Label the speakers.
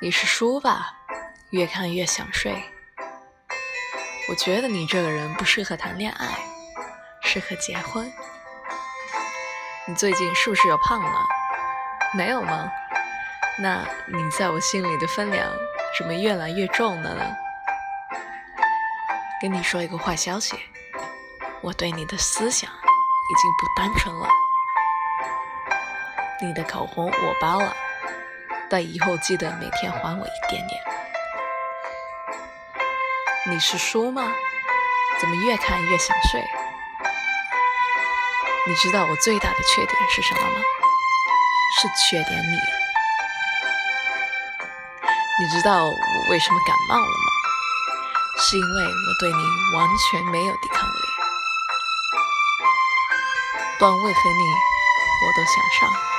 Speaker 1: 你是书吧？越看越想睡。我觉得你这个人不适合谈恋爱，适合结婚。你最近是不是又胖了？没有吗？那你在我心里的分量怎么越来越重了呢？跟你说一个坏消息，我对你的思想已经不单纯了。你的口红我包了。但以后记得每天还我一点点。你是书吗？怎么越看越想睡？你知道我最大的缺点是什么吗？是缺点你。你知道我为什么感冒了吗？是因为我对你完全没有抵抗力。段位和你，我都想上。